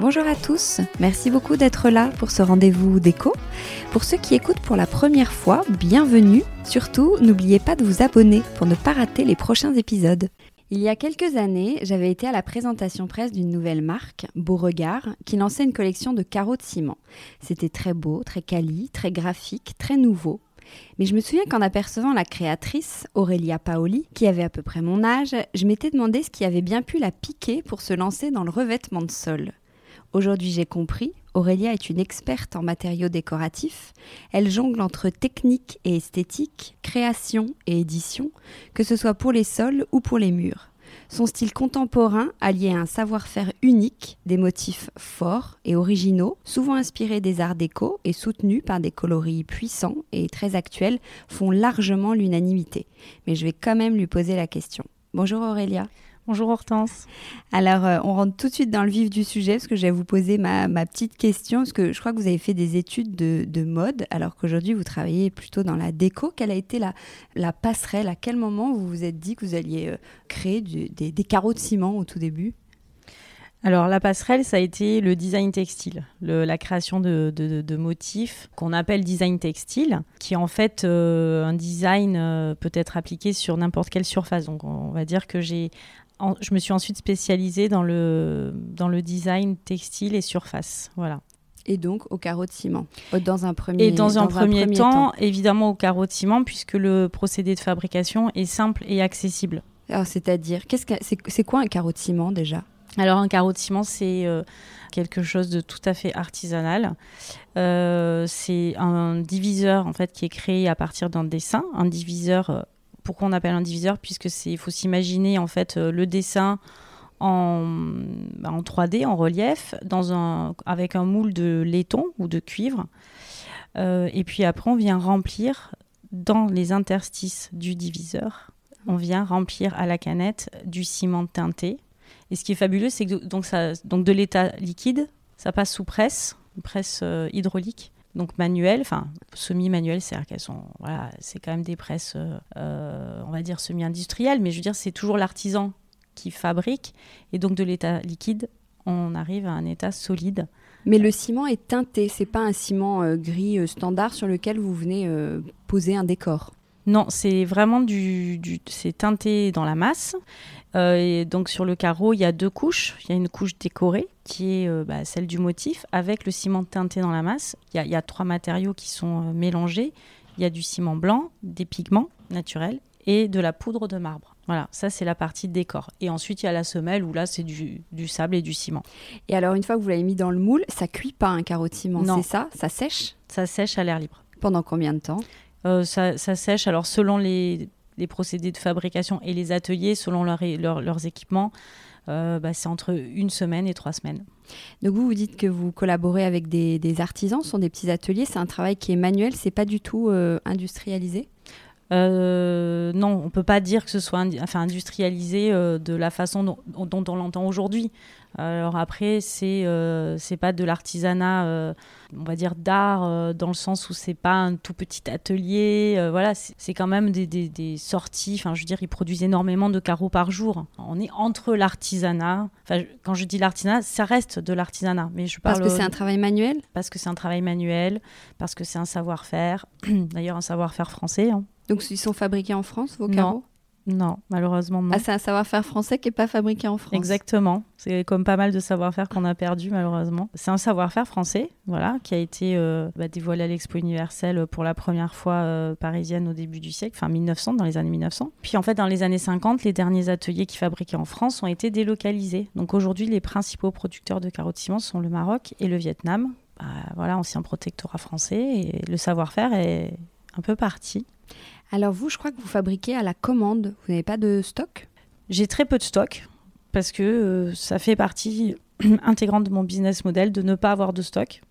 Bonjour à tous, merci beaucoup d'être là pour ce rendez-vous déco. Pour ceux qui écoutent pour la première fois, bienvenue. Surtout, n'oubliez pas de vous abonner pour ne pas rater les prochains épisodes. Il y a quelques années, j'avais été à la présentation presse d'une nouvelle marque, Beauregard, qui lançait une collection de carreaux de ciment. C'était très beau, très quali, très graphique, très nouveau. Mais je me souviens qu'en apercevant la créatrice, Aurélia Paoli, qui avait à peu près mon âge, je m'étais demandé ce qui avait bien pu la piquer pour se lancer dans le revêtement de sol. Aujourd'hui j'ai compris, Aurélia est une experte en matériaux décoratifs. Elle jongle entre technique et esthétique, création et édition, que ce soit pour les sols ou pour les murs. Son style contemporain, allié à un savoir-faire unique, des motifs forts et originaux, souvent inspirés des arts déco et soutenus par des coloris puissants et très actuels, font largement l'unanimité. Mais je vais quand même lui poser la question. Bonjour Aurélia. Bonjour Hortense. Alors, euh, on rentre tout de suite dans le vif du sujet parce que je vais vous poser ma, petite question. Parce que je crois que vous avez fait des études de, mode alors qu'aujourd'hui vous travaillez plutôt dans la déco. Quelle a été la, la, passerelle? À quel moment vous vous êtes dit que vous alliez euh, créer des, carreaux de ciment au tout début? Alors la passerelle, ça a été le design textile, la création de, motifs qu'on appelle design textile, qui est en fait euh, un design peut être appliqué sur n'importe quelle surface. Donc on va dire que j'ai je me suis ensuite spécialisée dans le, dans le design textile et surface. Voilà. Et donc au carreau de ciment, euh, dans un premier, et dans, un, premier temps, évidemment au carreau de ciment, puisque le procédé de fabrication est simple et accessible. Alors, c'est-à-dire, qu'est-ce que, c'est, quoi un carreau de ciment déjà? Alors, un carreau de ciment, c'est euh, quelque chose de tout à fait artisanal. Euh, c'est un diviseur en fait qui est créé à partir d'un dessin, un diviseur pourquoi on appelle un diviseur Puisque c'est, il faut s'imaginer en fait euh, le dessin en, bah, en 3D, en relief, dans un, avec un moule de laiton ou de cuivre. Euh, et puis après, on vient remplir dans les interstices du diviseur, on vient remplir à la canette du ciment teinté. Et ce qui est fabuleux, c'est que donc, ça, donc de l'état liquide, ça passe sous presse, presse euh, hydraulique donc manuelles, enfin semi-manuelles, c'est-à-dire qu'elles sont, voilà, c'est quand même des presses, euh, euh, on va dire semi-industrielles, mais je veux dire, c'est toujours l'artisan qui fabrique, et donc de l'état liquide, on arrive à un état solide. Mais le ciment est teinté, c'est pas un ciment euh, gris standard sur lequel vous venez poser un décor? Non, c'est vraiment du, du c'est teinté dans la masse. et donc sur le carreau, il y a deux couches. Il y a une couche décorée qui est euh, bah, celle du motif, avec le ciment teinté dans la masse. Il y, a trois matériaux qui sont euh, mélangés. Il y a du ciment blanc, des pigments naturels et de la poudre de marbre. Voilà, ça c'est la partie décor. Et ensuite il y a la semelle où là c'est du, sable et du ciment. Et alors une fois que vous l'avez mis dans le moule, ça cuit pas un carreau de ciment, c'est ça? Ça sèche? Ça sèche à l'air libre. Pendant combien de temps? Ça, sèche. Alors, selon les, procédés de fabrication et les ateliers, selon leurs équipements, bah, c'est entre une semaine et trois semaines. Donc vous, vous dites que vous collaborez avec des, artisans, ce sont des petits ateliers, c'est un travail qui est manuel, c'est pas du tout industrialisé? Euh, non, on peut pas dire que ce soit enfin, industrialisé euh, de la façon dont, on l'entend aujourd'hui. Alors après, c'est euh, c'est pas de l'artisanat, euh, on va dire d'art, dans le sens où c'est pas un tout petit atelier. voilà, c'est quand même des, des, sorties. Enfin, je veux dire, ils produisent énormément de carreaux par jour. On est entre l'artisanat. Enfin, quand je dis l'artisanat, ça reste de l'artisanat. Mais je parle parce que c'est un travail manuel? Parce que c'est un travail manuel, parce que c'est un savoir-faire. D'ailleurs, un savoir-faire français. Hein. Donc ils sont fabriqués en France, vos carreaux? Non, malheureusement non. Ah, c'est un savoir-faire français qui n'est pas fabriqué en France. Exactement. C'est comme pas mal de savoir-faire qu'on a perdu malheureusement. C'est un savoir-faire français, voilà, qui a été euh, bah, dévoilé à l'Expo universelle pour la première fois euh, parisienne au début du siècle, enfin 1900, dans les années 1900. Puis en fait, dans les années 50, les derniers ateliers qui fabriquaient en France ont été délocalisés. Donc aujourd'hui, les principaux producteurs de carreaux de ciment sont le Maroc et le Vietnam. Bah, voilà, ancien protectorat français et le savoir-faire est un peu parti. Alors vous, je crois que vous fabriquez à la commande. Vous n'avez pas de stock? J'ai très peu de stock parce que euh, ça fait partie intégrante de mon business model de ne pas avoir de stock.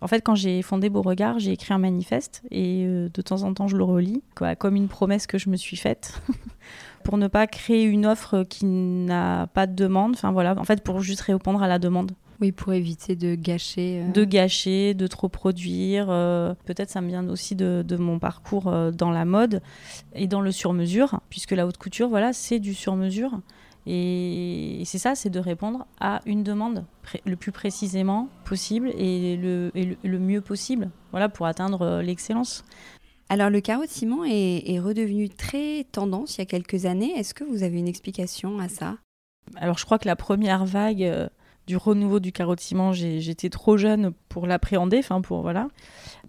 En fait, quand j'ai fondé Beauregard, j'ai écrit un manifeste et euh, de temps en temps, je le relis, comme une promesse que je me suis faite pour ne pas créer une offre qui n'a pas de demande. Enfin voilà, en fait, pour juste répondre à la demande. Oui, pour éviter de gâcher. Euh. De gâcher, de trop produire. Euh, peut-être ça me vient aussi de, mon parcours euh, dans la mode et dans le sur-mesure, puisque la haute couture, voilà, c'est du sur-mesure. Et, c'est ça, c'est de répondre à une demande le plus précisément possible et le, le, mieux possible, voilà, pour atteindre l'excellence. Alors le carreau de ciment est, est, redevenu très tendance il y a quelques années. Est-ce que vous avez une explication à ça? Alors je crois que la première vague du renouveau du ciment, j'étais trop jeune pour l'appréhender. Enfin, pour voilà.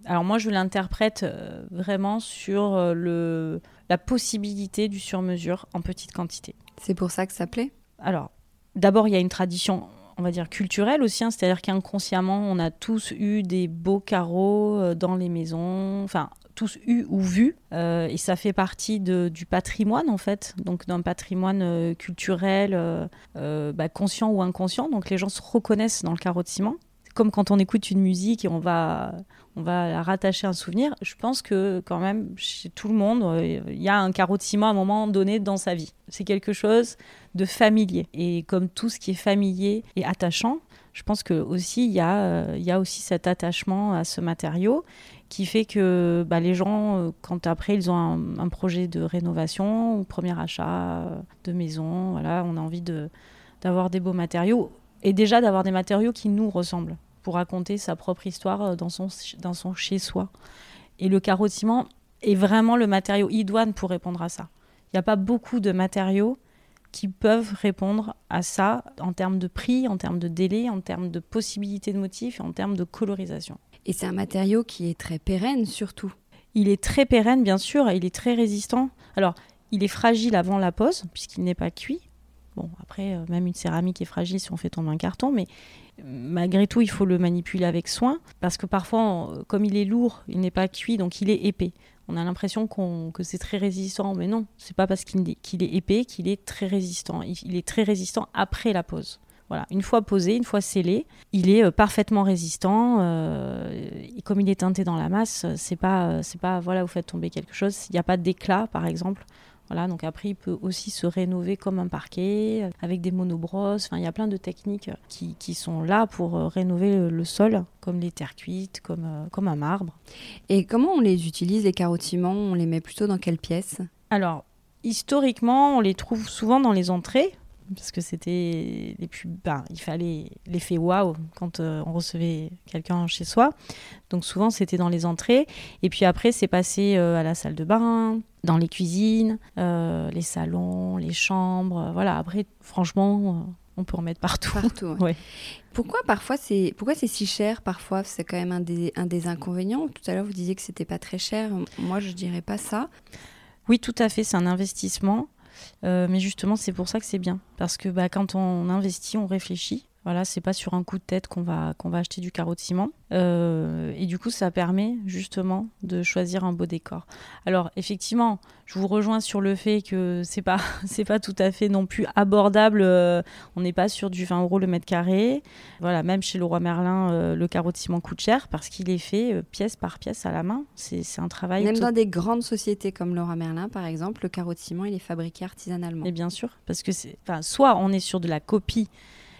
Alors moi, je l'interprète euh, vraiment sur euh, le, la possibilité du sur-mesure en petite quantité. C'est pour ça que ça plaît? Alors, d'abord, il y a une tradition on va dire culturelle aussi, hein. c'est-à-dire qu'inconsciemment, on a tous eu des beaux carreaux dans les maisons, enfin tous eu ou vu, euh, et ça fait partie de, du patrimoine en fait, donc d'un patrimoine euh, culturel euh, bah, conscient ou inconscient. Donc les gens se reconnaissent dans le carreau de ciment. Comme quand on écoute une musique et on va, on va la rattacher un souvenir. Je pense que quand même chez tout le monde, il y a un carreau de ciment à un moment donné dans sa vie. C'est quelque chose de familier. Et comme tout ce qui est familier et attachant, je pense que aussi il y a, il y a aussi cet attachement à ce matériau qui fait que bah, les gens, euh, quand après ils ont un, projet de rénovation ou premier achat euh, de maison, voilà, on a envie d'avoir des beaux matériaux et déjà d'avoir des matériaux qui nous ressemblent pour raconter sa propre histoire euh, dans son, chez-soi. Et le carreau est vraiment le matériau idoine pour répondre à ça. Il n'y a pas beaucoup de matériaux qui peuvent répondre à ça en termes de prix, en termes de délai, en termes de possibilités de motifs et en termes de colorisation. Et c'est un matériau qui est très pérenne surtout. Il est très pérenne, bien sûr, il est très résistant. Alors, il est fragile avant la pose, puisqu'il n'est pas cuit. Bon, après, euh, même une céramique est fragile si on fait tomber un carton, mais malgré tout, il faut le manipuler avec soin, parce que parfois, comme il est lourd, il n'est pas cuit, donc il est épais. On a l'impression que c'est très résistant, mais non, c'est pas parce qu'il est, épais qu'il est très résistant. il est très résistant après la pose. Voilà, une fois posé, une fois scellé, il est euh, parfaitement résistant. Euh, comme il est teinté dans la masse, c'est pas, euh, c'est pas, voilà, vous faites tomber quelque chose. Il n'y a pas d'éclat, par exemple. Voilà, donc après, il peut aussi se rénover comme un parquet, avec des monobrosses. Enfin, il y a plein de techniques qui, qui sont là pour rénover le, sol, comme les terres cuites, comme, comme un marbre. Et comment on les utilise, les carottiments? On les met plutôt dans quelle pièce? Alors, historiquement, on les trouve souvent dans les entrées parce que c'était les plus ben, il fallait l'effet waouh quand euh, on recevait quelqu'un chez soi. Donc souvent c'était dans les entrées. Et puis après c'est passé euh, à la salle de bain dans les cuisines euh, les salons les chambres. Voilà après franchement on peut en mettre partout, partout pourquoi parfois c'est pourquoi c'est si cher parfois? C'est quand même un des, un des inconvénients. Tout à l'heure vous disiez que c'était pas très cher. Moi je dirais pas ça. Oui tout à fait c'est un investissement mais justement, c'est pour ça que c'est bien. Parce que bah, quand on investit, on réfléchit Voilà, c'est pas sur un coup de tête qu'on va, qu'on va acheter du carreau de ciment. Euh, et du coup, ça permet justement de choisir un beau décor. Alors, effectivement, je vous rejoins sur le fait que c'est pas, c'est pas tout à fait non plus abordable. Euh, on n'est pas sur du 20 euros le mètre carré. Voilà, même chez le roi Merlin, euh, le carreau de ciment coûte cher parce qu'il est fait pièce par pièce à la main. C'est, un travail. Même dans des grandes sociétés comme le roi Merlin, par exemple, le carreau de ciment, il est fabriqué artisanalement. Et bien sûr, parce que c'est, soit on est sur de la copie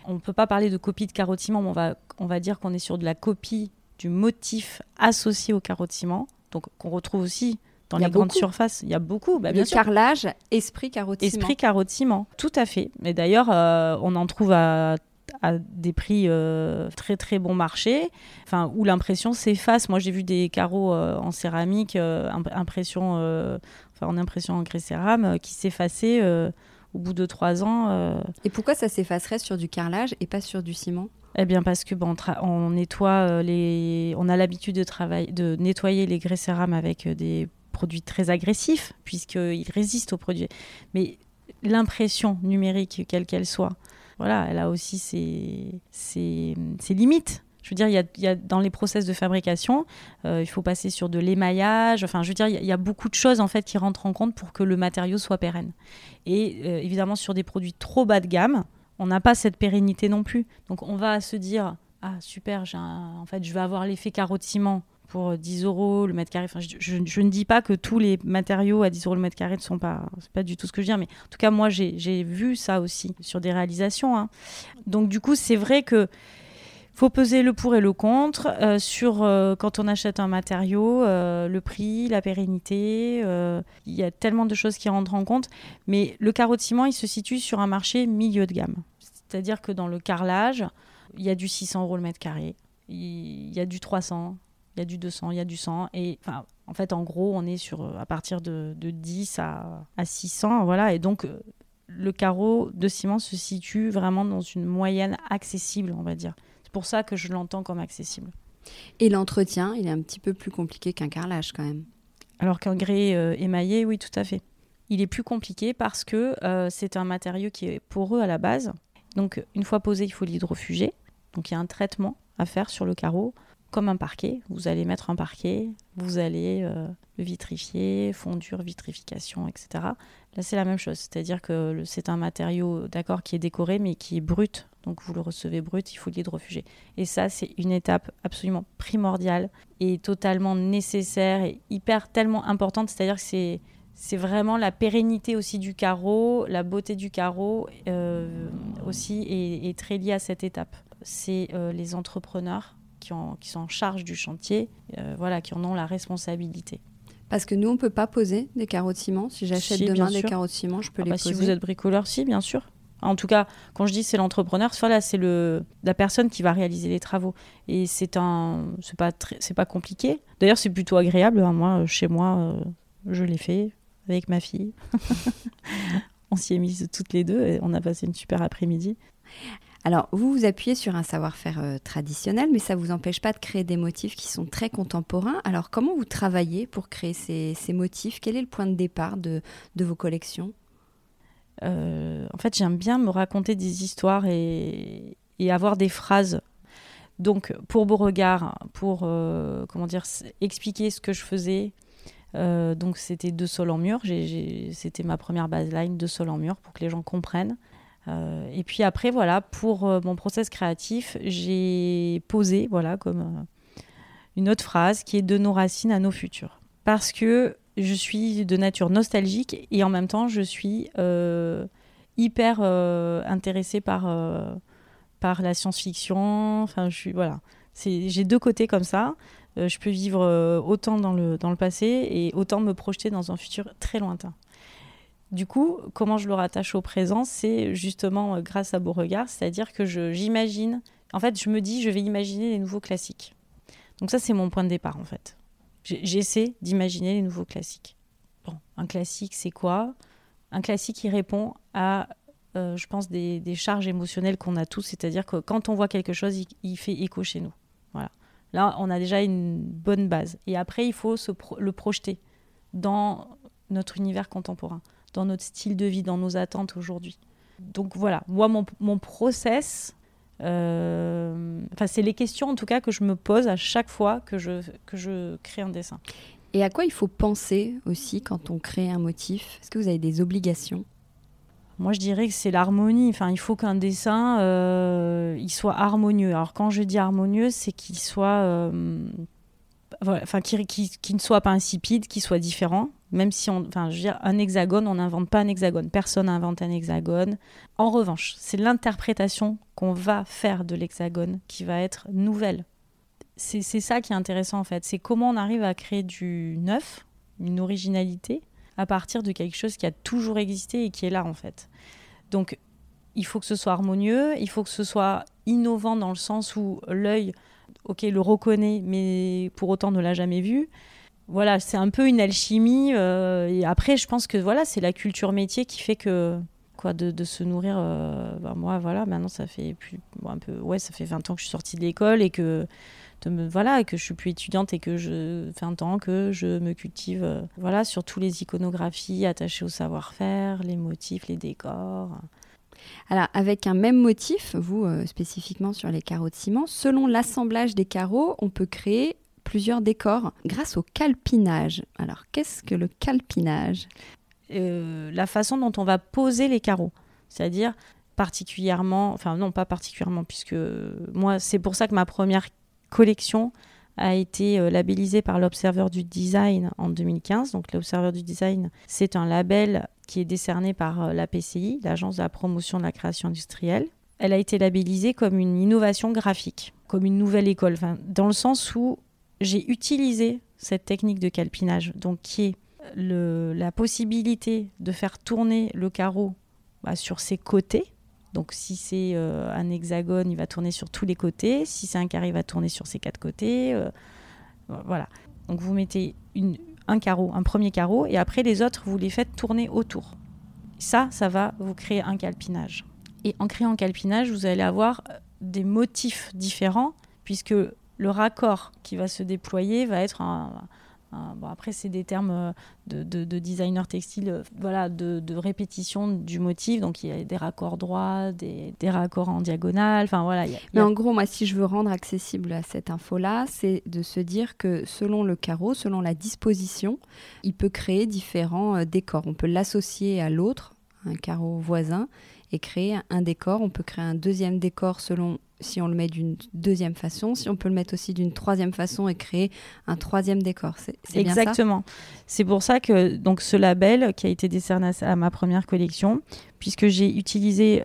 on ne peut pas parler de copie de carottiment, mais on va, on va dire qu'on est sur de la copie du motif associé au carottiment, donc qu'on retrouve aussi dans les grandes surfaces. Il y a beaucoup. Bah, le carrelage, esprit carottiment. Esprit carottiment, tout à fait. Mais d'ailleurs, euh, on en trouve à, des prix euh, très très bon marché, enfin où l'impression s'efface. Moi, j'ai vu des carreaux euh, en céramique, impression, enfin en impression en grès cérame, qui s'effaçaient au bout de trois ans. Euh, et pourquoi ça s'effacerait sur du carrelage et pas sur du ciment? Eh bien parce que bon, on, nettoie euh, les, on a l'habitude de travailler, de nettoyer les grès cérame avec euh, des produits très agressifs puisqu'ils résistent aux produits. Mais l'impression numérique, quelle qu'elle soit, voilà, elle a aussi ses, ses, ses limites. Je veux dire, il y a, dans les process de fabrication, euh, il faut passer sur de l'émaillage. Enfin, je veux dire, il y, a beaucoup de choses en fait qui rentrent en compte pour que le matériau soit pérenne. Et euh, évidemment, sur des produits trop bas de gamme, on n'a pas cette pérennité non plus. Donc, on va se dire, ah super, en fait, je vais avoir l'effet carottiment pour 10 euros le mètre carré. Enfin, je, ne dis pas que tous les matériaux à 10 euros le mètre carré ne sont pas, c'est pas du tout ce que je dis, mais en tout cas, moi, j'ai vu ça aussi sur des réalisations. Hein. Donc, du coup, c'est vrai que faut peser le pour et le contre euh, sur euh, quand on achète un matériau, euh, le prix, la pérennité. Il y a tellement de choses qui rentrent en compte. Mais le carreau de ciment, il se situe sur un marché milieu de gamme. C'est-à-dire que dans le carrelage, il y a du 600 euros le mètre carré, il y a du 300, il y a du 200, il y a du 100. Et en fait, en gros, on est sur à partir de, 10 à, à 600. Voilà. Et donc, le carreau de ciment se situe vraiment dans une moyenne accessible, on va dire pour ça que je l'entends comme accessible. Et l'entretien, il est un petit peu plus compliqué qu'un carrelage quand même. Alors qu'un grès euh, émaillé, oui, tout à fait. Il est plus compliqué parce que euh, c'est un matériau qui est poreux à la base. Donc, une fois posé, il faut l'hydrofuger. Donc, il y a un traitement à faire sur le carreau, comme un parquet. Vous allez mettre un parquet, vous allez euh, le vitrifier, fondure, vitrification, etc. Là, c'est la même chose. C'est-à-dire que c'est un matériau, d'accord, qui est décoré, mais qui est brut donc vous le recevez brut, il faut l'hydrofuger. Et ça, c'est une étape absolument primordiale et totalement nécessaire et hyper tellement importante. C'est-à-dire que c'est c'est vraiment la pérennité aussi du carreau, la beauté du carreau euh, aussi est, très liée à cette étape. C'est euh, les entrepreneurs qui sont en charge du chantier, euh, voilà, qui en ont la responsabilité. Parce que nous, on ne peut pas poser des carreaux de ciment. Si j'achète demain des carreaux de ciment, je peux ah les bah, poser. Si vous êtes bricoleur, si, bien sûr. En tout cas, quand je dis c'est l'entrepreneur, là c'est le la personne qui va réaliser les travaux. Et c'est un, c'est pas c'est pas compliqué. D'ailleurs, c'est plutôt agréable. Hein. Moi, chez moi, euh, je l'ai fait avec ma fille. on s'y est mises toutes les deux et on a passé une super après-midi. Alors, vous vous appuyez sur un savoir-faire euh, traditionnel, mais ça ne vous empêche pas de créer des motifs qui sont très contemporains. Alors, comment vous travaillez pour créer ces, ces motifs? Quel est le point de départ de, de vos collections? Euh, en fait, j'aime bien me raconter des histoires et, avoir des phrases. Donc, pour Beauregard, pour euh, comment dire, expliquer ce que je faisais, euh, donc c'était deux sols en mur. C'était ma première baseline, deux sols en mur, pour que les gens comprennent. et puis après, voilà, pour mon process créatif, j'ai posé, voilà, comme une autre phrase qui est de nos racines à nos futurs. Parce que je suis de nature nostalgique et en même temps, je suis euh, hyper euh, intéressée par, euh, par la science-fiction. Enfin, je suis, voilà. J'ai deux côtés comme ça. je peux vivre autant dans le, dans le passé et autant me projeter dans un futur très lointain. Du coup, comment je le rattache au présent C'est justement grâce à Beauregard, c'est-à-dire que j'imagine, en fait, je me dis, je vais imaginer les nouveaux classiques. Donc ça, c'est mon point de départ, en fait. J'essaie d'imaginer les nouveaux classiques. Bon, un classique, c'est quoi? Un classique qui répond à, euh, je pense, des, charges émotionnelles qu'on a tous, c'est-à-dire que quand on voit quelque chose, il, fait écho chez nous. Voilà. Là, on a déjà une bonne base. Et après, il faut le projeter dans notre univers contemporain, dans notre style de vie, dans nos attentes aujourd'hui. Donc voilà, moi, mon, mon process, Enfin, c'est les questions en tout cas que je me pose à chaque fois que je, que je crée un dessin. Et à quoi il faut penser aussi quand on crée un motif? Est-ce que vous avez des obligations? Moi, je dirais que c'est l'harmonie. Enfin, il faut qu'un dessin, euh, il soit harmonieux. Alors, quand je dis harmonieux, c'est qu'il soit, euh, enfin, qu'il ne soit pas insipide, qu'il soit différent. Même si on, enfin, je veux dire, un hexagone, on n'invente pas un hexagone. Personne n'invente un hexagone. En revanche, c'est l'interprétation qu'on va faire de l'hexagone qui va être nouvelle c'est ça qui est intéressant en fait. C'est comment on arrive à créer du neuf, une originalité, à partir de quelque chose qui a toujours existé et qui est là en fait. Donc il faut que ce soit harmonieux, il faut que ce soit innovant dans le sens où l'œil, ok, le reconnaît, mais pour autant ne l'a jamais vu. Voilà, c'est un peu une alchimie. Euh, après, je pense que voilà, c'est la culture métier qui fait que quoi, de, se nourrir. Euh, bah, moi, voilà, maintenant ça fait plus, un peu, ouais, ça fait 20 ans que je suis sortie de l'école et que voilà que je suis plus étudiante et que je un temps que je me cultive euh, voilà sur tous les iconographies attachées au savoir-faire, les motifs, les décors. Alors, avec un même motif, vous spécifiquement sur les carreaux de ciment, selon l'assemblage des carreaux, on peut créer plusieurs décors grâce au calpinage. Alors, qu'est-ce que le calpinage? Euh, La façon dont on va poser les carreaux. C'est-à-dire particulièrement, enfin non pas particulièrement, puisque moi c'est pour ça que ma première collection a été euh, labellisée par l'Observeur du Design en 2015. Donc l'Observeur du Design, c'est un label qui est décerné par euh, la PCI, l'Agence de la promotion de la création industrielle. Elle a été labellisée comme une innovation graphique, comme une nouvelle école, dans le sens où j'ai utilisé cette technique de calpinage, donc qui est la possibilité de faire tourner le carreau bah, sur ses côtés, donc si c'est euh, un hexagone, il va tourner sur tous les côtés. Si c'est un carré, il va tourner sur ses quatre côtés. Euh, voilà. Donc vous mettez un carreau, un premier carreau, et après les autres, vous les faites tourner autour. Ça, ça va vous créer un calpinage. Et en créant un calpinage, vous allez avoir euh, des motifs différents, puisque le raccord qui va se déployer va être un, bon, après, c'est des termes euh, de, de, designer textile, euh, voilà, de, de, répétition du motif. Donc, il y a des raccords droits, des, des raccords en diagonale. Enfin, voilà. Mais en gros, moi, si je veux rendre accessible à cette info-là, c'est de se dire que selon le carreau, selon la disposition, il peut créer différents euh, décors. On peut l'associer à l'autre, un carreau voisin, et créer un décor. On peut créer un deuxième décor selon si on le met d'une deuxième façon, si on peut le mettre aussi d'une troisième façon et créer un troisième décor. C'est Exactement. C'est pour ça que donc ce label qui a été décerné à ma première collection, puisque j'ai utilisé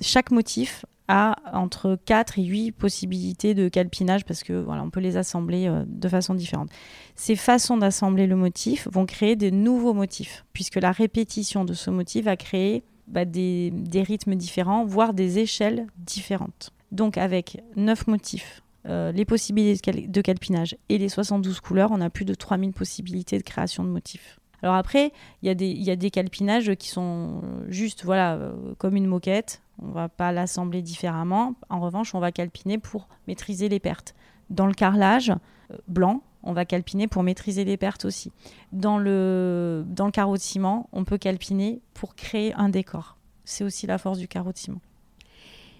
chaque motif a entre 4 et 8 possibilités de calpinage parce que voilà, on peut les assembler euh, de façon différente. Ces façons d'assembler le motif vont créer de nouveaux motifs puisque la répétition de ce motif va créer bah, des, des rythmes différents, voire des échelles différentes. Donc avec 9 motifs, euh, les possibilités de calpinage et les 72 couleurs, on a plus de 3000 possibilités de création de motifs. Alors après, il y, a des calpinages qui sont juste voilà, euh, comme une moquette. On va pas l'assembler différemment. En revanche, on va calpiner pour maîtriser les pertes. Dans le carrelage euh, blanc, on va calpiner pour maîtriser les pertes aussi. Dans le, dans le carreau de ciment, on peut calpiner pour créer un décor. C'est aussi la force du carreau de ciment.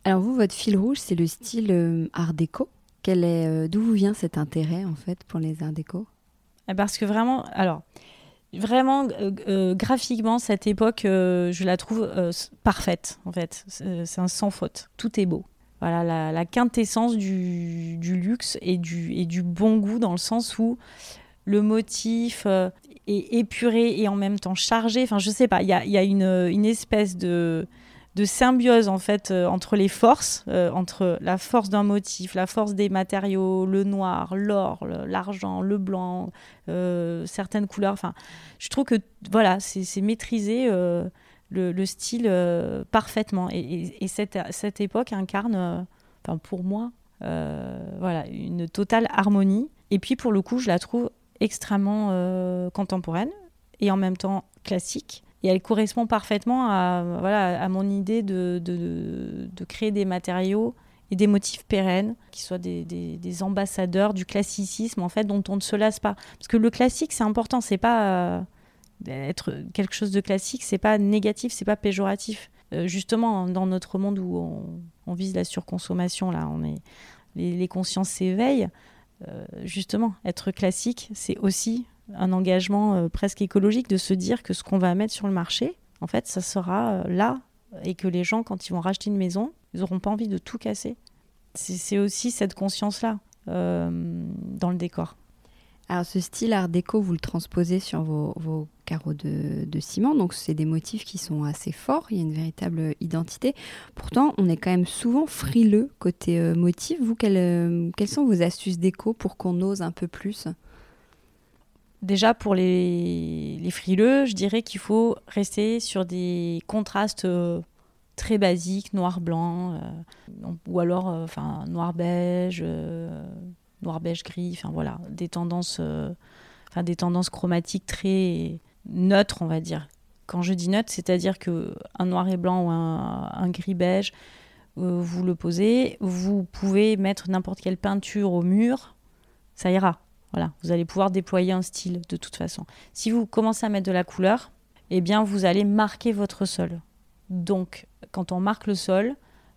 Alors vous, votre fil rouge, c'est le style euh, art déco. Quel est, euh, d'où vous vient cet intérêt en fait pour les art déco? Eh, Parce que vraiment, alors vraiment euh, graphiquement cette époque, je la trouve parfaite en fait. C'est un sans faute. Tout est beau. Voilà la, quintessence du, luxe et du, et du bon goût dans le sens où le motif est épuré et en même temps chargé. Enfin, je sais pas, il y a, y a une, une, espèce de de symbiose en fait euh, entre les forces, euh, entre la force d'un motif, la force des matériaux, le noir, l'or, l'argent, le, blanc, euh, certaines couleurs. Enfin, je trouve que voilà, c'est maîtriser le, style parfaitement. Et, cette, cette, époque incarne, enfin pour moi, voilà, une totale harmonie. Et puis pour le coup, je la trouve extrêmement contemporaine et en même temps classique et elle correspond parfaitement à, voilà, à mon idée de, de, de, créer des matériaux et des motifs pérennes qui soient des, des, ambassadeurs du classicisme en fait dont on ne se lasse pas parce que le classique c'est important c'est pas euh, être quelque chose de classique c'est pas négatif c'est pas péjoratif justement, dans notre monde où on, vise la surconsommation, là, on est, les, consciences s'éveillent. justement, être classique, c'est aussi un engagement presque écologique de se dire que ce qu'on va mettre sur le marché, en fait, ça sera là et que les gens, quand ils vont racheter une maison, ils n'auront pas envie de tout casser. C'est aussi cette conscience-là dans le décor. Alors ce style art déco, vous le transposez sur vos, carreaux de, ciment, donc c'est des motifs qui sont assez forts, il y a une véritable identité. Pourtant, on est quand même souvent frileux côté euh, motif. Vous, euh, quelles, sont vos astuces déco pour qu'on ose un peu plus? Déjà pour les, frileux, je dirais qu'il faut rester sur des contrastes euh, très basiques, noir-blanc, ou alors enfin noir-beige noir beige gris enfin voilà. Des tendances euh, enfin des tendances chromatiques très neutres on va dire. Quand je dis neutre c'est-à-dire que un noir et blanc ou un, gris beige euh, vous le posez vous pouvez mettre n'importe quelle peinture au mur ça ira voilà vous allez pouvoir déployer un style de toute façon si vous commencez à mettre de la couleur eh bien vous allez marquer votre sol donc quand on marque le sol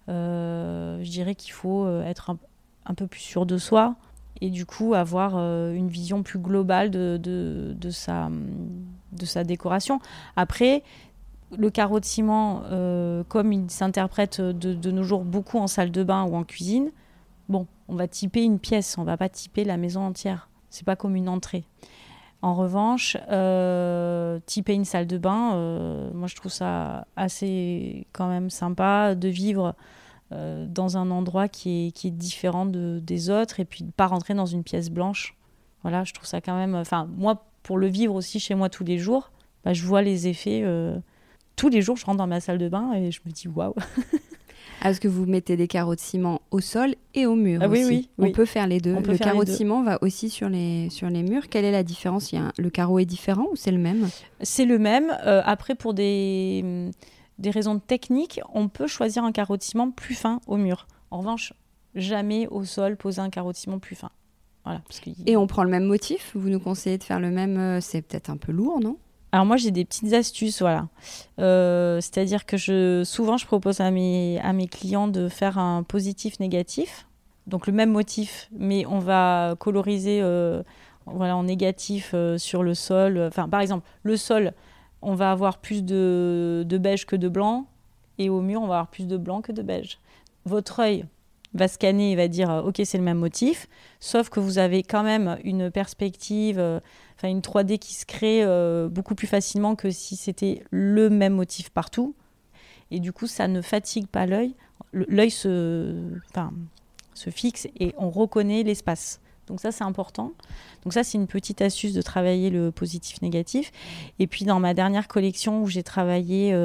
euh, je dirais qu'il faut être un, peu plus sûr de soi et du coup avoir euh, une vision plus globale de, sa, décoration. Après, le carreau de ciment, euh, comme il s'interprète de, nos jours beaucoup en salle de bain ou en cuisine, bon, on va typer une pièce, on va pas typer la maison entière. C'est pas comme une entrée. En revanche, euh, typer une salle de bain, moi je trouve ça assez quand même sympa de vivre euh, dans un endroit qui est, différent de, des autres et puis de pas rentrer dans une pièce blanche. Voilà, je trouve ça quand même. Enfin, moi, pour le vivre aussi chez moi tous les jours, bah, je vois les effets. Euh, tous les jours, je rentre dans ma salle de bain et je me dis waouh! Est-ce que vous mettez des carreaux de ciment au sol et au mur ah, aussi. Oui, oui. On peut faire les deux. le carreau de ciment va aussi sur les, sur les murs. Quelle est la différence? Il Le carreau est différent ou c'est le même? C'est le même. Euh, après, pour des des raisons techniques, on peut choisir un carreau de ciment plus fin au mur. En revanche, jamais au sol poser un carreau de ciment plus fin. Voilà, Et on prend le même motif? Vous nous conseillez de faire le même euh, C'est peut-être un peu lourd, non? Alors moi j'ai des petites astuces, voilà. Euh, c'est-à-dire que je, souvent je propose à mes, clients de faire un positif négatif, donc le même motif, mais on va coloriser euh, voilà, en négatif sur le sol. Enfin par exemple le sol, on va avoir plus de, beige que de blanc, et au mur, on va avoir plus de blanc que de beige. Votre œil va scanner et va dire euh, ok c'est le même motif, sauf que vous avez quand même une perspective, euh, une 3D qui se crée euh, beaucoup plus facilement que si c'était le même motif partout. Et du coup ça ne fatigue pas l'œil, l'œil se, se fixe et on reconnaît l'espace. Donc ça, c'est important. Donc ça, c'est une petite astuce de travailler le positif-négatif. Et puis dans ma dernière collection où j'ai travaillé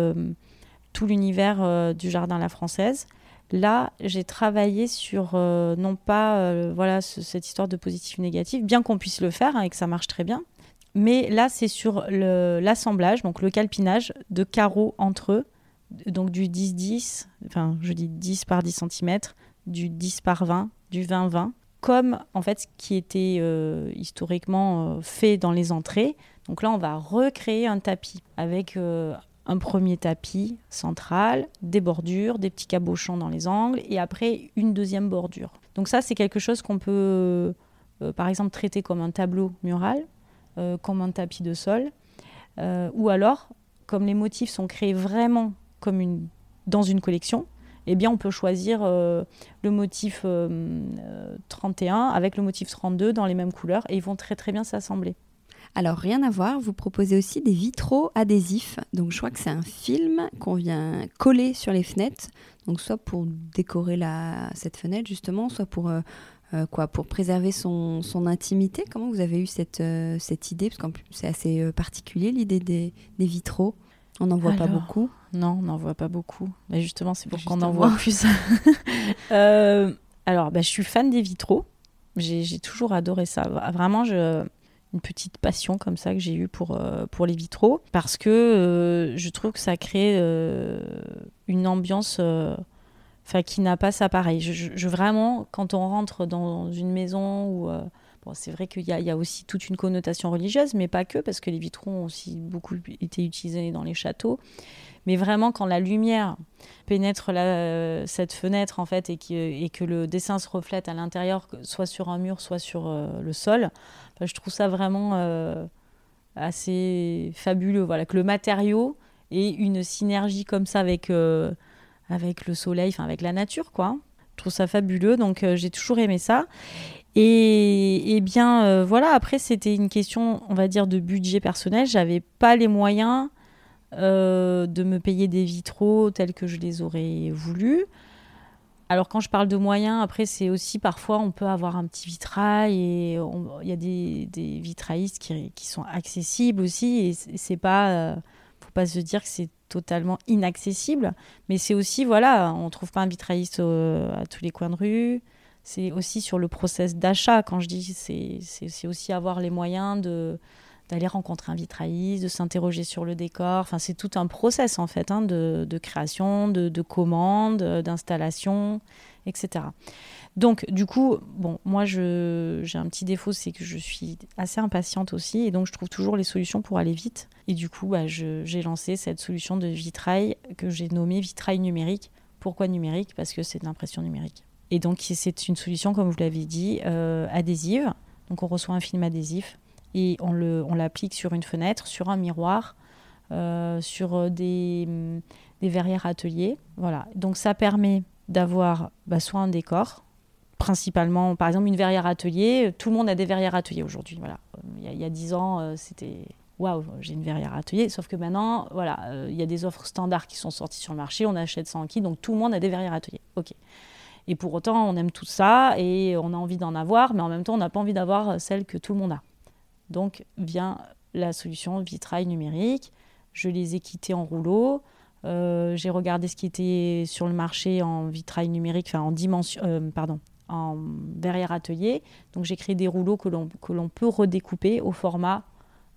tout l'univers du jardin la française, là, j'ai travaillé sur euh, non pas voilà cette histoire de positif-négatif, bien qu'on puisse le faire hein, et que ça marche très bien. Mais là, c'est sur l'assemblage, donc le calpinage de carreaux entre eux, donc du 10-10, enfin je dis 10 par 10 cm, du 10 par 20, du 20-20 comme en fait ce qui était euh, historiquement euh, fait dans les entrées. Donc là, on va recréer un tapis avec euh, un premier tapis central, des bordures, des petits cabochons dans les angles et après une deuxième bordure. Donc ça, c'est quelque chose qu'on peut, par exemple, traiter comme un tableau mural, comme un tapis de sol, ou alors, comme les motifs sont créés vraiment comme une, dans une collection, eh bien, on peut choisir euh, le motif 31 euh, avec le motif 32 dans les mêmes couleurs et ils vont très très bien s'assembler. Alors, rien à voir, vous proposez aussi des vitraux adhésifs. Donc, je crois que c'est un film qu'on vient coller sur les fenêtres. Donc, soit pour décorer la, cette fenêtre, justement, soit pour, euh, quoi, pour préserver son, son, intimité. Comment vous avez eu cette, cette idée? Parce que c'est assez particulier, l'idée des, des vitraux. On n'en voit pas beaucoup. Non, on n'en voit pas beaucoup. Mais justement, c'est pour qu'on en voit plus. Euh, alors, bah, je suis fan des vitraux. J'ai toujours adoré ça. Vraiment, je, une petite passion comme ça que j'ai eue pour, euh, pour les vitraux. Parce que euh, je trouve que ça crée une ambiance qui n'a pas ça pareil. Je, vraiment, quand on rentre dans une maison ou c'est vrai qu'il y, a aussi toute une connotation religieuse, mais pas que, parce que les vitraux ont aussi beaucoup été utilisés dans les châteaux. Mais vraiment, quand la lumière pénètre cette fenêtre, en fait, et que, le dessin se reflète à l'intérieur, soit sur un mur, soit sur euh, le sol, bah, je trouve ça vraiment euh, assez fabuleux. Voilà, que le matériau ait une synergie comme ça avec, euh, avec le soleil, enfin avec la nature, quoi. Je trouve ça fabuleux, donc j'ai toujours aimé ça. Et, bien voilà, après c'était une question, on va dire, de budget personnel. J'avais pas les moyens euh, de me payer des vitraux tels que je les aurais voulu. Alors quand je parle de moyens, après c'est aussi parfois on peut avoir un petit vitrail et il y a des, vitraillistes qui, sont accessibles aussi et c'est pas, euh, faut pas se dire que c'est totalement inaccessible, mais c'est aussi voilà, on trouve pas un vitrailliste à tous les coins de rue c'est aussi sur le process d'achat. Quand je dis, c'est aussi avoir les moyens de d'aller rencontrer un vitrailliste, de s'interroger sur le décor. Enfin, c'est tout un process en fait hein, de, création, de, de commande, d'installation, etc. Donc, du coup, bon, moi, j'ai un petit défaut, c'est que je suis assez impatiente aussi, et donc je trouve toujours les solutions pour aller vite. Et du coup, bah, j'ai lancé cette solution de vitrail que j'ai nommée vitrail numérique. Pourquoi numérique? Parce que c'est de l'impression numérique. Et donc, c'est une solution, comme vous l'avez dit, euh, adhésive. Donc, on reçoit un film adhésif et on l'applique on sur une fenêtre, sur un miroir, euh, sur des, des, verrières ateliers. Voilà. Donc, ça permet d'avoir bah, soit un décor, principalement, par exemple, une verrière atelier. Tout le monde a des verrières ateliers aujourd'hui. Voilà. Il y a dix ans, euh, c'était waouh, j'ai une verrière atelier. Sauf que maintenant, voilà, il y a des offres standards qui sont sorties sur le marché. On achète ça en kit, donc tout le monde a des verrières ateliers. Ok. Et pour autant, on aime tout ça et on a envie d'en avoir, mais en même temps, on n'a pas envie d'avoir celle que tout le monde a. Donc vient la solution vitrail numérique. Je les ai quittés en rouleau. Euh, j'ai regardé ce qui était sur le marché en vitrail numérique, enfin en dimension, euh, pardon, en verrière atelier. Donc j'ai créé des rouleaux que l'on peut redécouper au format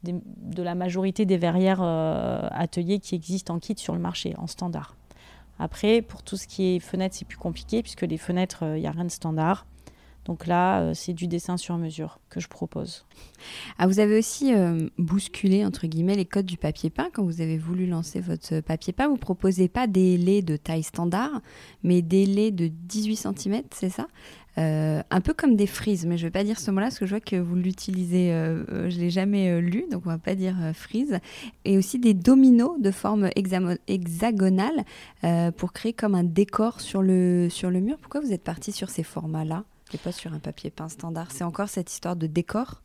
de la majorité des verrières euh, ateliers qui existent en kit sur le marché, en standard. Après, pour tout ce qui est fenêtres, c'est plus compliqué puisque les fenêtres, il euh, n'y a rien de standard. Donc là, euh, c'est du dessin sur mesure que je propose. Ah, vous avez aussi euh, bousculé, entre guillemets, les codes du papier peint. Quand vous avez voulu lancer votre papier peint, vous proposez pas des laits de taille standard, mais des laits de 18 cm, c'est ça? Euh, un peu comme des frises, mais je ne vais pas dire ce mot-là parce que je vois que vous l'utilisez, je ne l'ai jamais lu, donc on ne va pas dire frise. Et aussi des dominos de forme hexagonale pour créer comme un décor sur le, sur le mur. Pourquoi vous êtes parti sur ces formats-là? Et pas sur un papier peint standard. C'est encore cette histoire de décor?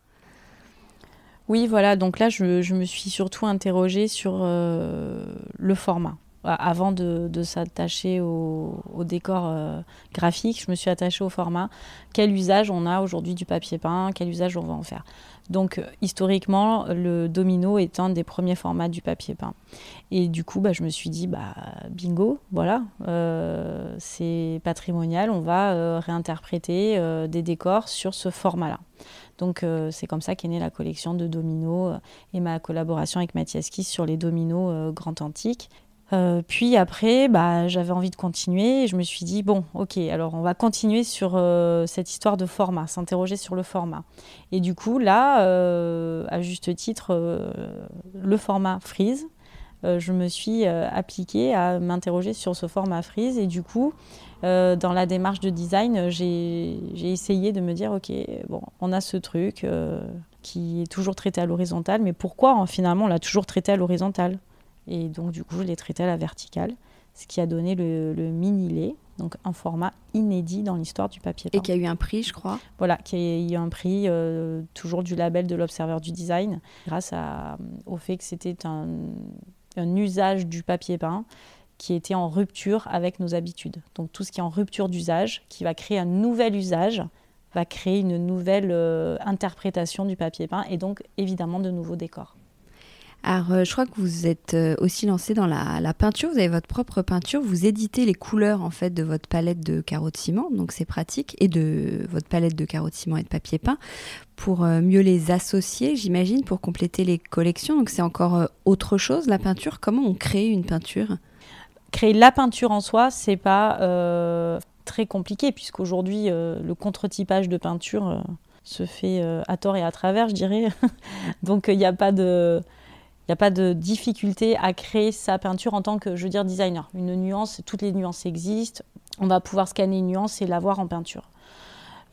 Oui, voilà. Donc là, je, me suis surtout interrogée sur euh, le format. Avant de, s'attacher au, décor euh, graphique, je me suis attachée au format. Quel usage on a aujourd'hui du papier peint? Quel usage on va en faire? Donc euh, historiquement, le domino est un des premiers formats du papier peint. Et du coup, bah, je me suis dit, bah, bingo, voilà, euh, c'est patrimonial, on va euh, réinterpréter des décors sur ce format-là. Donc c'est comme ça qu'est née la collection de dominos et ma collaboration avec Mathias Kiss sur les dominos Grand Antique. Euh, puis après, bah, j'avais envie de continuer et je me suis dit, bon, ok, alors on va continuer sur euh, cette histoire de format, s'interroger sur le format. Et du coup, là, euh, à juste titre, le format freeze, je me suis appliquée à m'interroger sur ce format freeze et du coup, dans la démarche de design, j'ai essayé de me dire, ok, bon, on a ce truc qui est toujours traité à l'horizontale, mais pourquoi hein, finalement on l'a toujours traité à l'horizontale? Et donc, du coup, je l'ai traité à la verticale, ce qui a donné le, mini-lait, donc un format inédit dans l'histoire du papier peint. Et qui a eu un prix, je crois. Voilà, qui a eu un prix, euh, toujours du label de l'Observeur du Design, grâce au fait que c'était un, un usage du papier peint qui était en rupture avec nos habitudes. Donc tout ce qui est en rupture d'usage, qui va créer un nouvel usage, va créer une nouvelle euh, interprétation du papier peint et donc évidemment de nouveaux décors. Alors, euh, je crois que vous êtes euh, aussi lancé dans la, peinture. Vous avez votre propre peinture. Vous éditez les couleurs en fait de votre palette de carreaux de ciment, donc c'est pratique, et de votre palette de carreaux de ciment et de papier peint pour euh, mieux les associer, j'imagine, pour compléter les collections. Donc c'est encore autre chose la peinture. Comment on crée une peinture? Créer la peinture en soi, c'est pas très compliqué puisqu'aujourd'hui le contre-typage de peinture se fait à tort et à travers, je dirais. Donc il n'y a pas de il n'y a pas de difficulté à créer sa peinture en tant que, je veux dire, designer. Une nuance, toutes les nuances existent. On va pouvoir scanner une nuance et la voir en peinture.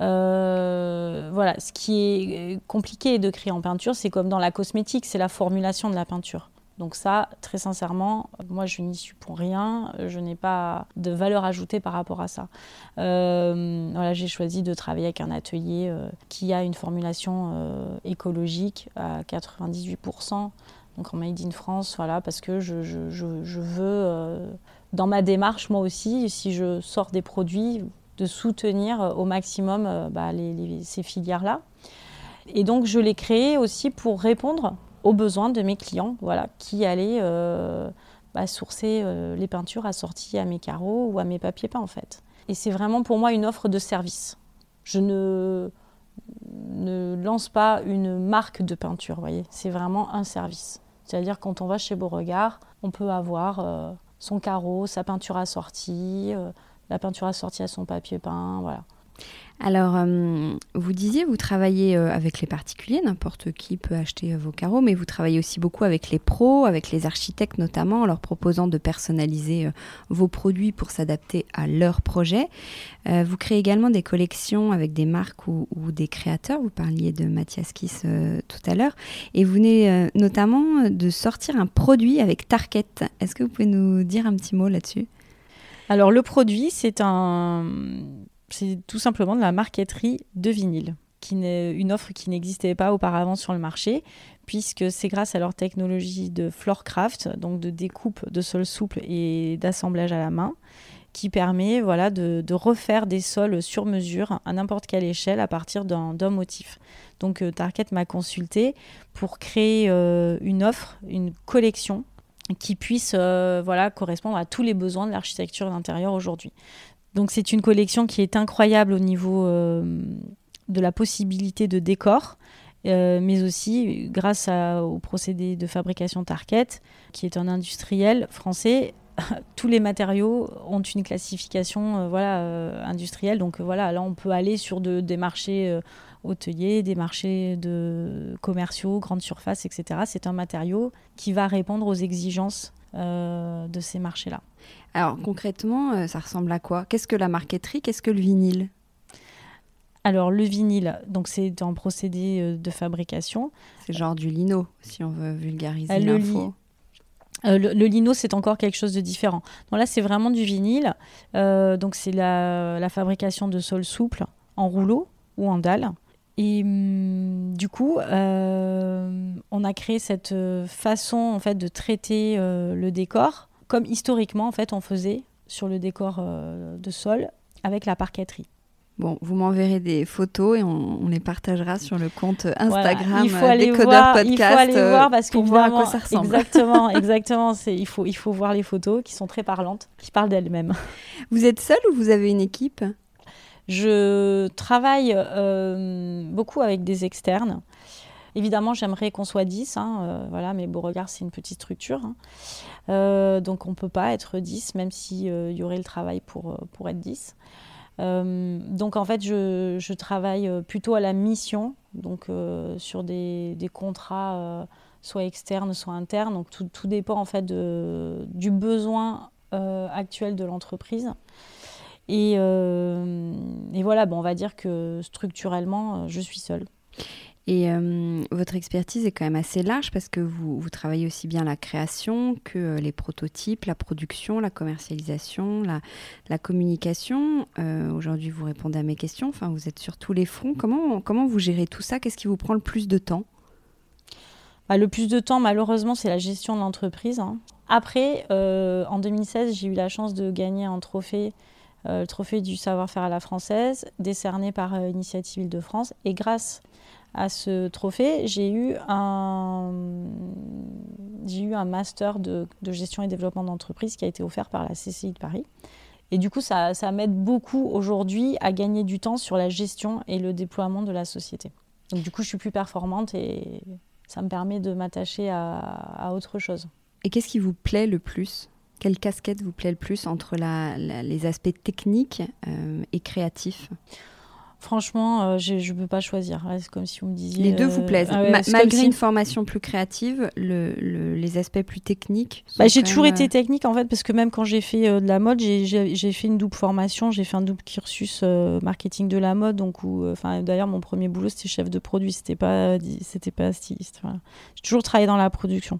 Euh, voilà, ce qui est compliqué de créer en peinture, c'est comme dans la cosmétique, c'est la formulation de la peinture. Donc ça, très sincèrement, moi je n'y suis pour rien, je n'ai pas de valeur ajoutée par rapport à ça. Euh, voilà, j'ai choisi de travailler avec un atelier euh, qui a une formulation écologique à 98% donc en Made in France, voilà, parce que je, veux, euh, dans ma démarche, moi aussi, si je sors des produits, de soutenir euh, au maximum euh, bah, ces filières-là. Et donc, je l'ai créé aussi pour répondre aux besoins de mes clients, voilà, qui allaient bah, sourcer les peintures assorties à mes carreaux ou à mes papiers peints, en fait. Et c'est vraiment pour moi une offre de service. Je ne, ne lance pas une marque de peinture, voyez. C'est vraiment un service. C'est-à-dire quand on va chez Beauregard, on peut avoir euh, son carreau, sa peinture assortie, euh, la peinture assortie à son papier peint, voilà. Alors, euh, vous disiez, vous travaillez euh, avec les particuliers, n'importe qui peut acheter euh, vos carreaux, mais vous travaillez aussi beaucoup avec les pros, avec les architectes notamment, en leur proposant de personnaliser vos produits pour s'adapter à leur projet. vous créez également des collections avec des marques ou, des créateurs. Vous parliez de Mathias Kiss tout à l'heure. Et vous venez notamment de sortir un produit avec Target. Est-ce que vous pouvez nous dire un petit mot là-dessus? Alors le produit, c'est un, c'est tout simplement de la marqueterie de vinyle, qui une offre qui n'existait pas auparavant sur le marché, puisque c'est grâce à leur technologie de floorcraft, donc de découpe de sols souples et d'assemblage à la main, qui permet voilà, de, refaire des sols sur mesure à n'importe quelle échelle à partir d'un motif. Donc euh, Target m'a consulté pour créer euh, une offre, une collection qui puisse euh, voilà, correspondre à tous les besoins de l'architecture d'intérieur aujourd'hui. Donc c'est une collection qui est incroyable au niveau euh, de la possibilité de décor. Euh, mais aussi grâce au procédé de fabrication Target, qui est un industriel français. Tous les matériaux ont une classification euh, voilà, industrielle. Donc voilà, là on peut aller sur des marchés hôteliers, des marchés de commerciaux, grandes surfaces, etc. C'est un matériau qui va répondre aux exigences de ces marchés-là. Alors concrètement, euh, ça ressemble à quoi? Qu'est-ce que la marqueterie? Qu'est-ce que le vinyle? Alors le vinyle, donc c'est un procédé euh, de fabrication. C'est genre du lino, si on veut vulgariser euh, l'info. Le, le, lino, c'est encore quelque chose de différent. Donc là, c'est vraiment du vinyle. donc c'est la, fabrication de sols souples en rouleau ou en dalle. Et hum, du coup, on a créé cette façon en fait de traiter le décor comme historiquement en fait on faisait sur le décor euh, de sol avec la parqueterie. Bon, vous m'enverrez des photos et on, les partagera sur le compte Instagram il faut aller voir, Podcast. Il faut aller voir parce pour voir à quoi ça ressemble. Exactement, exactement. Il, faut, il faut voir les photos qui sont très parlantes, qui parlent d'elles-mêmes. Vous êtes seul ou vous avez une équipe? Je travaille euh, beaucoup avec des externes. Évidemment, j'aimerais qu'on soit 10, hein, euh, voilà, mais Beauregard, c'est une petite structure. Hein. Euh, donc, on ne peut pas être 10, même s'il euh, y aurait le travail pour, pour être 10. donc, en fait, je, travaille plutôt à la mission, donc sur des, contrats soit externes, soit internes. Donc, tout, dépend en fait du besoin actuel de l'entreprise. Et, et, voilà, bon, on va dire que structurellement, je suis seule. Et euh, votre expertise est quand même assez large parce que vous, travaillez aussi bien la création que euh, les prototypes, la production, la commercialisation, la, communication. Euh, aujourd'hui, vous répondez à mes questions. Enfin, vous êtes sur tous les fronts. Comment, comment vous gérez tout ça? Qu'est-ce qui vous prend le plus de temps? Bah, Le plus de temps, malheureusement, c'est la gestion de l'entreprise. Hein. Après, en 2016, j'ai eu la chance de gagner un trophée le trophée du savoir-faire à la française, décerné par Initiative Île-de-France. Et grâce à ce trophée, j'ai eu un, eu un master de, gestion et développement d'entreprise qui a été offert par la CCI de Paris. Et du coup, ça, ça m'aide beaucoup aujourd'hui à gagner du temps sur la gestion et le déploiement de la société. Donc du coup, je suis plus performante et ça me permet de m'attacher à, autre chose. Et qu'est-ce qui vous plaît le plus? Quelle casquette vous plaît le plus entre la, les aspects techniques euh, et créatifs? Franchement, euh, je ne peux pas choisir. C'est comme si vous me disiez. Les deux vous plaisent. ah ouais, malgré si- une formation plus créative, le, le- les aspects plus techniques. Bah, j'ai toujours même, été euh, technique en fait, parce que même quand j'ai fait euh, de la mode, j'ai- fait une double formation, j'ai fait un double cursus euh, marketing de la mode. Donc, où, euh, enfin, d'ailleurs, mon premier boulot c'était chef de produit, c'était pas, c'était pas styliste. voilà. J'ai toujours travaillé dans la production.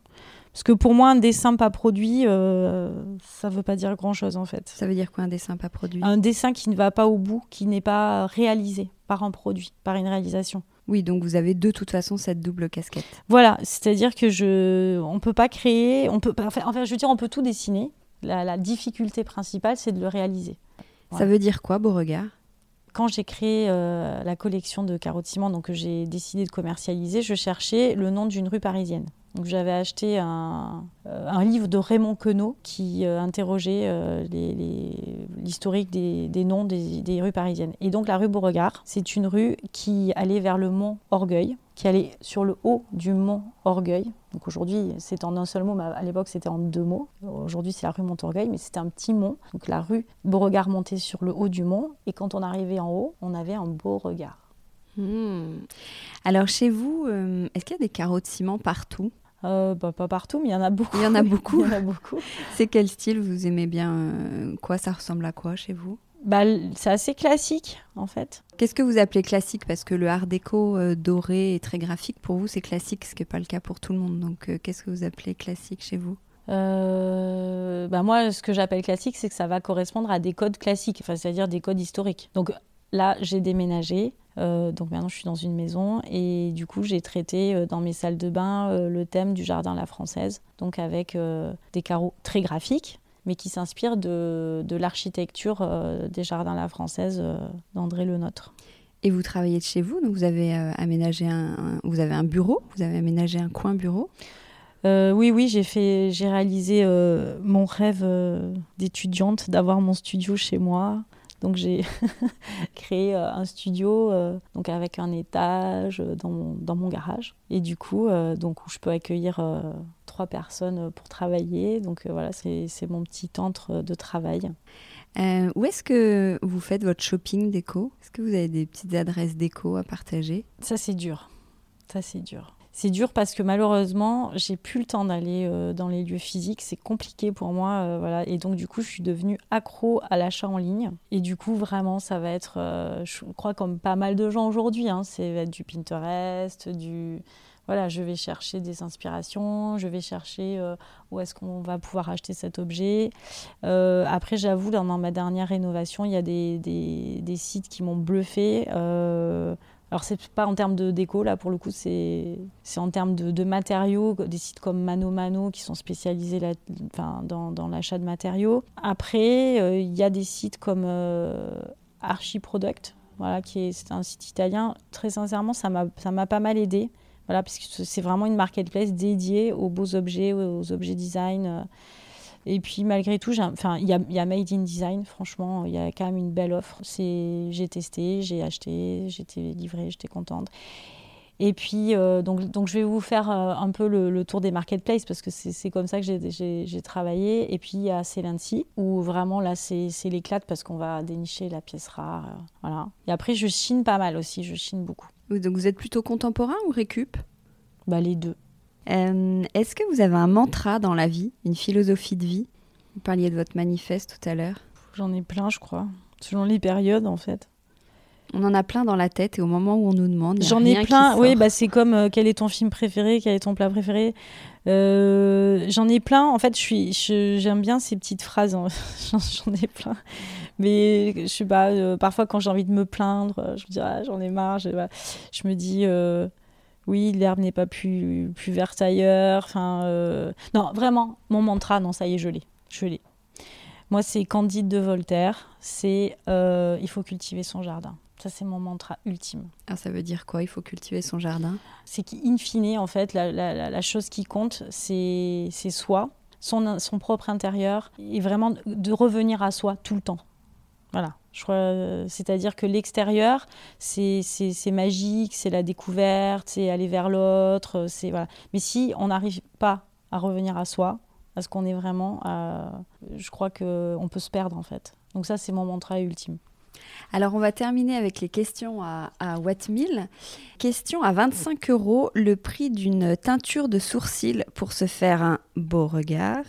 Parce que pour moi, un dessin pas produit, euh, ça veut pas dire grand chose en fait. Ça veut dire quoi un dessin pas produit? Un dessin qui ne va pas au bout, qui n'est pas réalisé par un produit, par une réalisation. Oui, donc vous avez de toute façon cette double casquette. Voilà, c'est-à-dire que je, on peut pas créer, on peut, enfin, enfin, je veux dire, on peut tout dessiner. La, la difficulté principale, c'est de le réaliser. Ça veut dire quoi, Beauregard? Quand j'ai créé euh, la collection de carottes ciment, donc que j'ai décidé de commercialiser, je cherchais le nom d'une rue parisienne. Donc j'avais acheté un, euh, livre de Raymond Queneau qui euh, interrogeait l'historique des, des noms des, des rues parisiennes. Et donc la rue Beauregard, c'est une rue qui allait vers le mont Orgueil, qui allait sur le haut du mont Orgueil. Donc aujourd'hui, c'est en un seul mot, mais à l'époque, c'était en deux mots. Aujourd'hui, c'est la rue Montorgueil, mais c'était un petit mont. Donc la rue Beauregard montait sur le haut du mont, et quand on arrivait en haut, on avait un beau regard. Hmm. Alors chez vous, euh, est-ce qu'il y a des carreaux de ciment partout? Euh, bah, pas partout, mais il y en a beaucoup. Il y en a beaucoup. Il y en a beaucoup. C'est quel style? Vous aimez bien euh, Quoi? Ça ressemble à quoi chez vous? Bah, c'est assez classique, en fait. Qu'est-ce que vous appelez classique? Parce que le art déco euh, doré et très graphique, pour vous, c'est classique, ce qui n'est pas le cas pour tout le monde. Donc, euh, qu'est-ce que vous appelez classique chez vous? Euh, bah moi, ce que j'appelle classique, c'est que ça va correspondre à des codes classiques, enfin, c'est-à-dire des codes historiques. Donc là, j'ai déménagé. euh, donc maintenant, je suis dans une maison et du coup, j'ai traité dans mes salles de bain le thème du jardin à la française, donc avec des carreaux très graphiques, mais qui s'inspirent de, de l'architecture euh, des jardins la française euh, d'André Le Nôtre. Et vous travaillez de chez vous, donc vous avez euh, aménagé un, un- vous avez un bureau, vous avez aménagé un coin bureau. Euh, oui, oui, j'ai fait, j'ai réalisé euh, mon rêve euh, d'étudiante d'avoir mon studio chez moi. Donc j'ai créé euh, un studio euh, donc avec un étage euh, dans mon, dans mon garage et du coup donc où je peux accueillir trois personnes pour travailler. Donc voilà, c'est mon petit antre de travail. Euh, où est-ce que vous faites votre shopping déco? Est-ce que vous avez des petites adresses déco à partager? Ça c'est dur. Ça c'est dur. C'est dur parce que malheureusement, j'ai plus le temps d'aller euh, dans les lieux physiques. C'est compliqué pour moi, euh. Et donc du coup, je suis devenue accro à l'achat en ligne. Et du coup, vraiment, ça va être, euh, je crois comme pas mal de gens aujourd'hui, hein, c'est être du Pinterest, du voilà, je vais chercher des inspirations, je vais chercher où est-ce qu'on va pouvoir acheter cet objet. Après, j'avoue, dans ma dernière rénovation, il y a des sites qui m'ont bluffé. Euh, alors, c'est pas en termes de déco, là, pour le coup, c'est en termes de, matériaux, des sites comme Mano Mano qui sont spécialisés enfin, dans, dans l'achat de matériaux. Après, euh, il y a des sites comme euh, Archiproduct, voilà, qui est, un site italien. Très sincèrement, ça m'a pas mal aidé. Voilà, c'est vraiment une marketplace dédiée aux beaux objets, aux objets design. euh. Et puis malgré tout, enfin, il y a, il y a Made in Design, franchement, il y a quand même une belle offre. J'ai testé, j'ai acheté, j'étais livrée, j'étais contente. Et puis, euh, donc, donc je vais vous faire euh, un peu le, le tour des marketplaces parce que c'est comme ça que j'ai- travaillé. Et puis, il y a Celency où vraiment là, c'est l'éclate parce qu'on va dénicher la pièce rare. euh, voilà. Et après, je chine pas mal aussi, je chine beaucoup. Donc vous êtes plutôt contemporain ou récup? Bah, les deux. Euh, Est-ce que vous avez un mantra dans la vie, une philosophie de vie? Vous parliez de votre manifeste tout à l'heure. J'en ai plein, je crois. Selon les périodes, en fait. On en a plein dans la tête et au moment où on nous demande, J'en ai plein. Oui, bah, c'est comme euh, quel est ton film préféré, quel est ton plat préféré? Euh, J'en ai plein. En fait, je suis, je- j'aime bien ces petites phrases. hein. J'en ai plein. Mais je sais pas. euh, parfois, quand j'ai envie de me plaindre, je me dis ah, j'en ai marre. Je, voilà. Je me dis oui, l'herbe n'est pas plus plus verte ailleurs. Enfin, euh, non, vraiment, mon mantra, non, ça y est, je l'ai, je l'ai. Moi, c'est Candide de Voltaire. C'est euh, il faut cultiver son jardin. Ça, c'est mon mantra ultime Ah, ça veut dire quoi Il faut cultiver son jardin? c'est qu'in fine, en fait, la, la- la- la chose qui compte, c'est c'est soi, son, son propre intérieur, et vraiment de revenir à soi tout le temps. Voilà. Euh, c'est-à-dire que l'extérieur, c'est magique, c'est la découverte, c'est aller vers l'autre, c'est voilà. Mais si on n'arrive pas à revenir à soi, à ce qu'on est vraiment, euh, je crois que on peut se perdre en fait. Donc ça, c'est mon mantra ultime. Alors on va terminer avec les questions à, à Wattmill. Question à 25 euros, le prix d'une teinture de sourcils pour se faire un beau regard.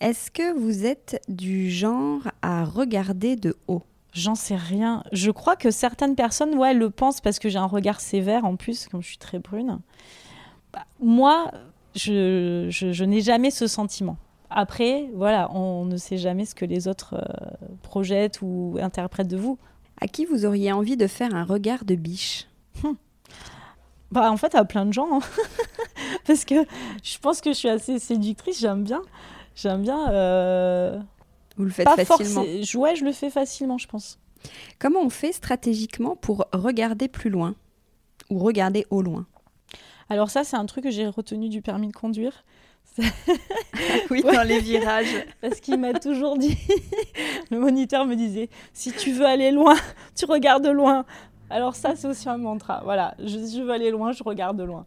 Est-ce que vous êtes du genre à regarder de haut? J'en sais rien. Je crois que certaines personnes ouais, le pensent parce que j'ai un regard sévère en plus, comme je suis très brune. Bah, moi, je, je, n'ai jamais ce sentiment. Après, voilà, on ne sait jamais ce que les autres euh, projettent ou interprètent de vous. À qui vous auriez envie de faire un regard de biche? Hum. Bah, en fait, à plein de gens. Hein. Parce que je pense que je suis assez séductrice, j'aime bien. J'aime bien. Euh, vous le faites facilement Ouais, je le fais facilement, je pense. Comment on fait stratégiquement pour regarder plus loin Ou regarder au loin? Alors, ça, c'est un truc que j'ai retenu du permis de conduire. oui, dans les virages. Parce qu'il m'a toujours dit, le moniteur me disait, si tu veux aller loin, tu regardes loin. Alors ça, c'est aussi un mantra. Voilà, je, veux aller loin, je regarde loin.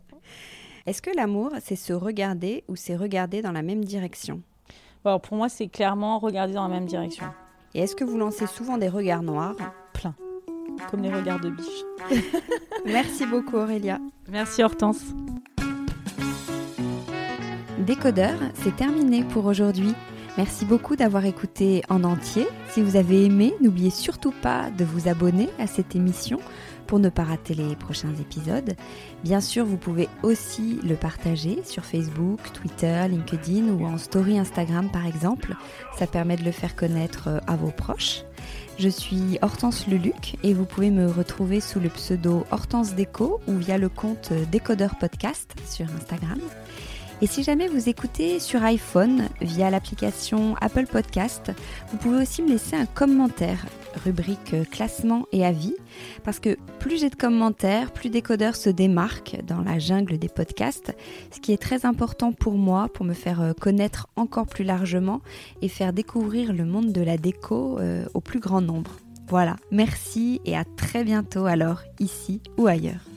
Est-ce que l'amour, c'est se regarder ou c'est regarder dans la même direction? Alors pour moi, c'est clairement regarder dans la même direction. Et est-ce que vous lancez souvent des regards noirs? Plein. Comme les regards de biche. Merci beaucoup Aurélia. Merci Hortense. Décodeur, c'est terminé pour aujourd'hui. Merci beaucoup d'avoir écouté en entier. Si vous avez aimé, n'oubliez surtout pas de vous abonner à cette émission pour ne pas rater les prochains épisodes. Bien sûr, vous pouvez aussi le partager sur Facebook, Twitter, LinkedIn ou en story Instagram par exemple. Ça permet de le faire connaître euh, à vos proches. Je suis Hortense Luluc et vous pouvez me retrouver sous le pseudo Hortense Déco ou via le compte Décodeur Podcast sur Instagram. Et si jamais vous écoutez sur iPhone via l'application Apple Podcast, vous pouvez aussi me laisser un commentaire, rubrique classement et avis, parce que plus j'ai de commentaires, plus Décodeur se démarque dans la jungle des podcasts, ce qui est très important pour moi, pour me faire connaître encore plus largement et faire découvrir le monde de la déco euh, au plus grand nombre. Voilà, merci et à très bientôt alors, ici ou ailleurs.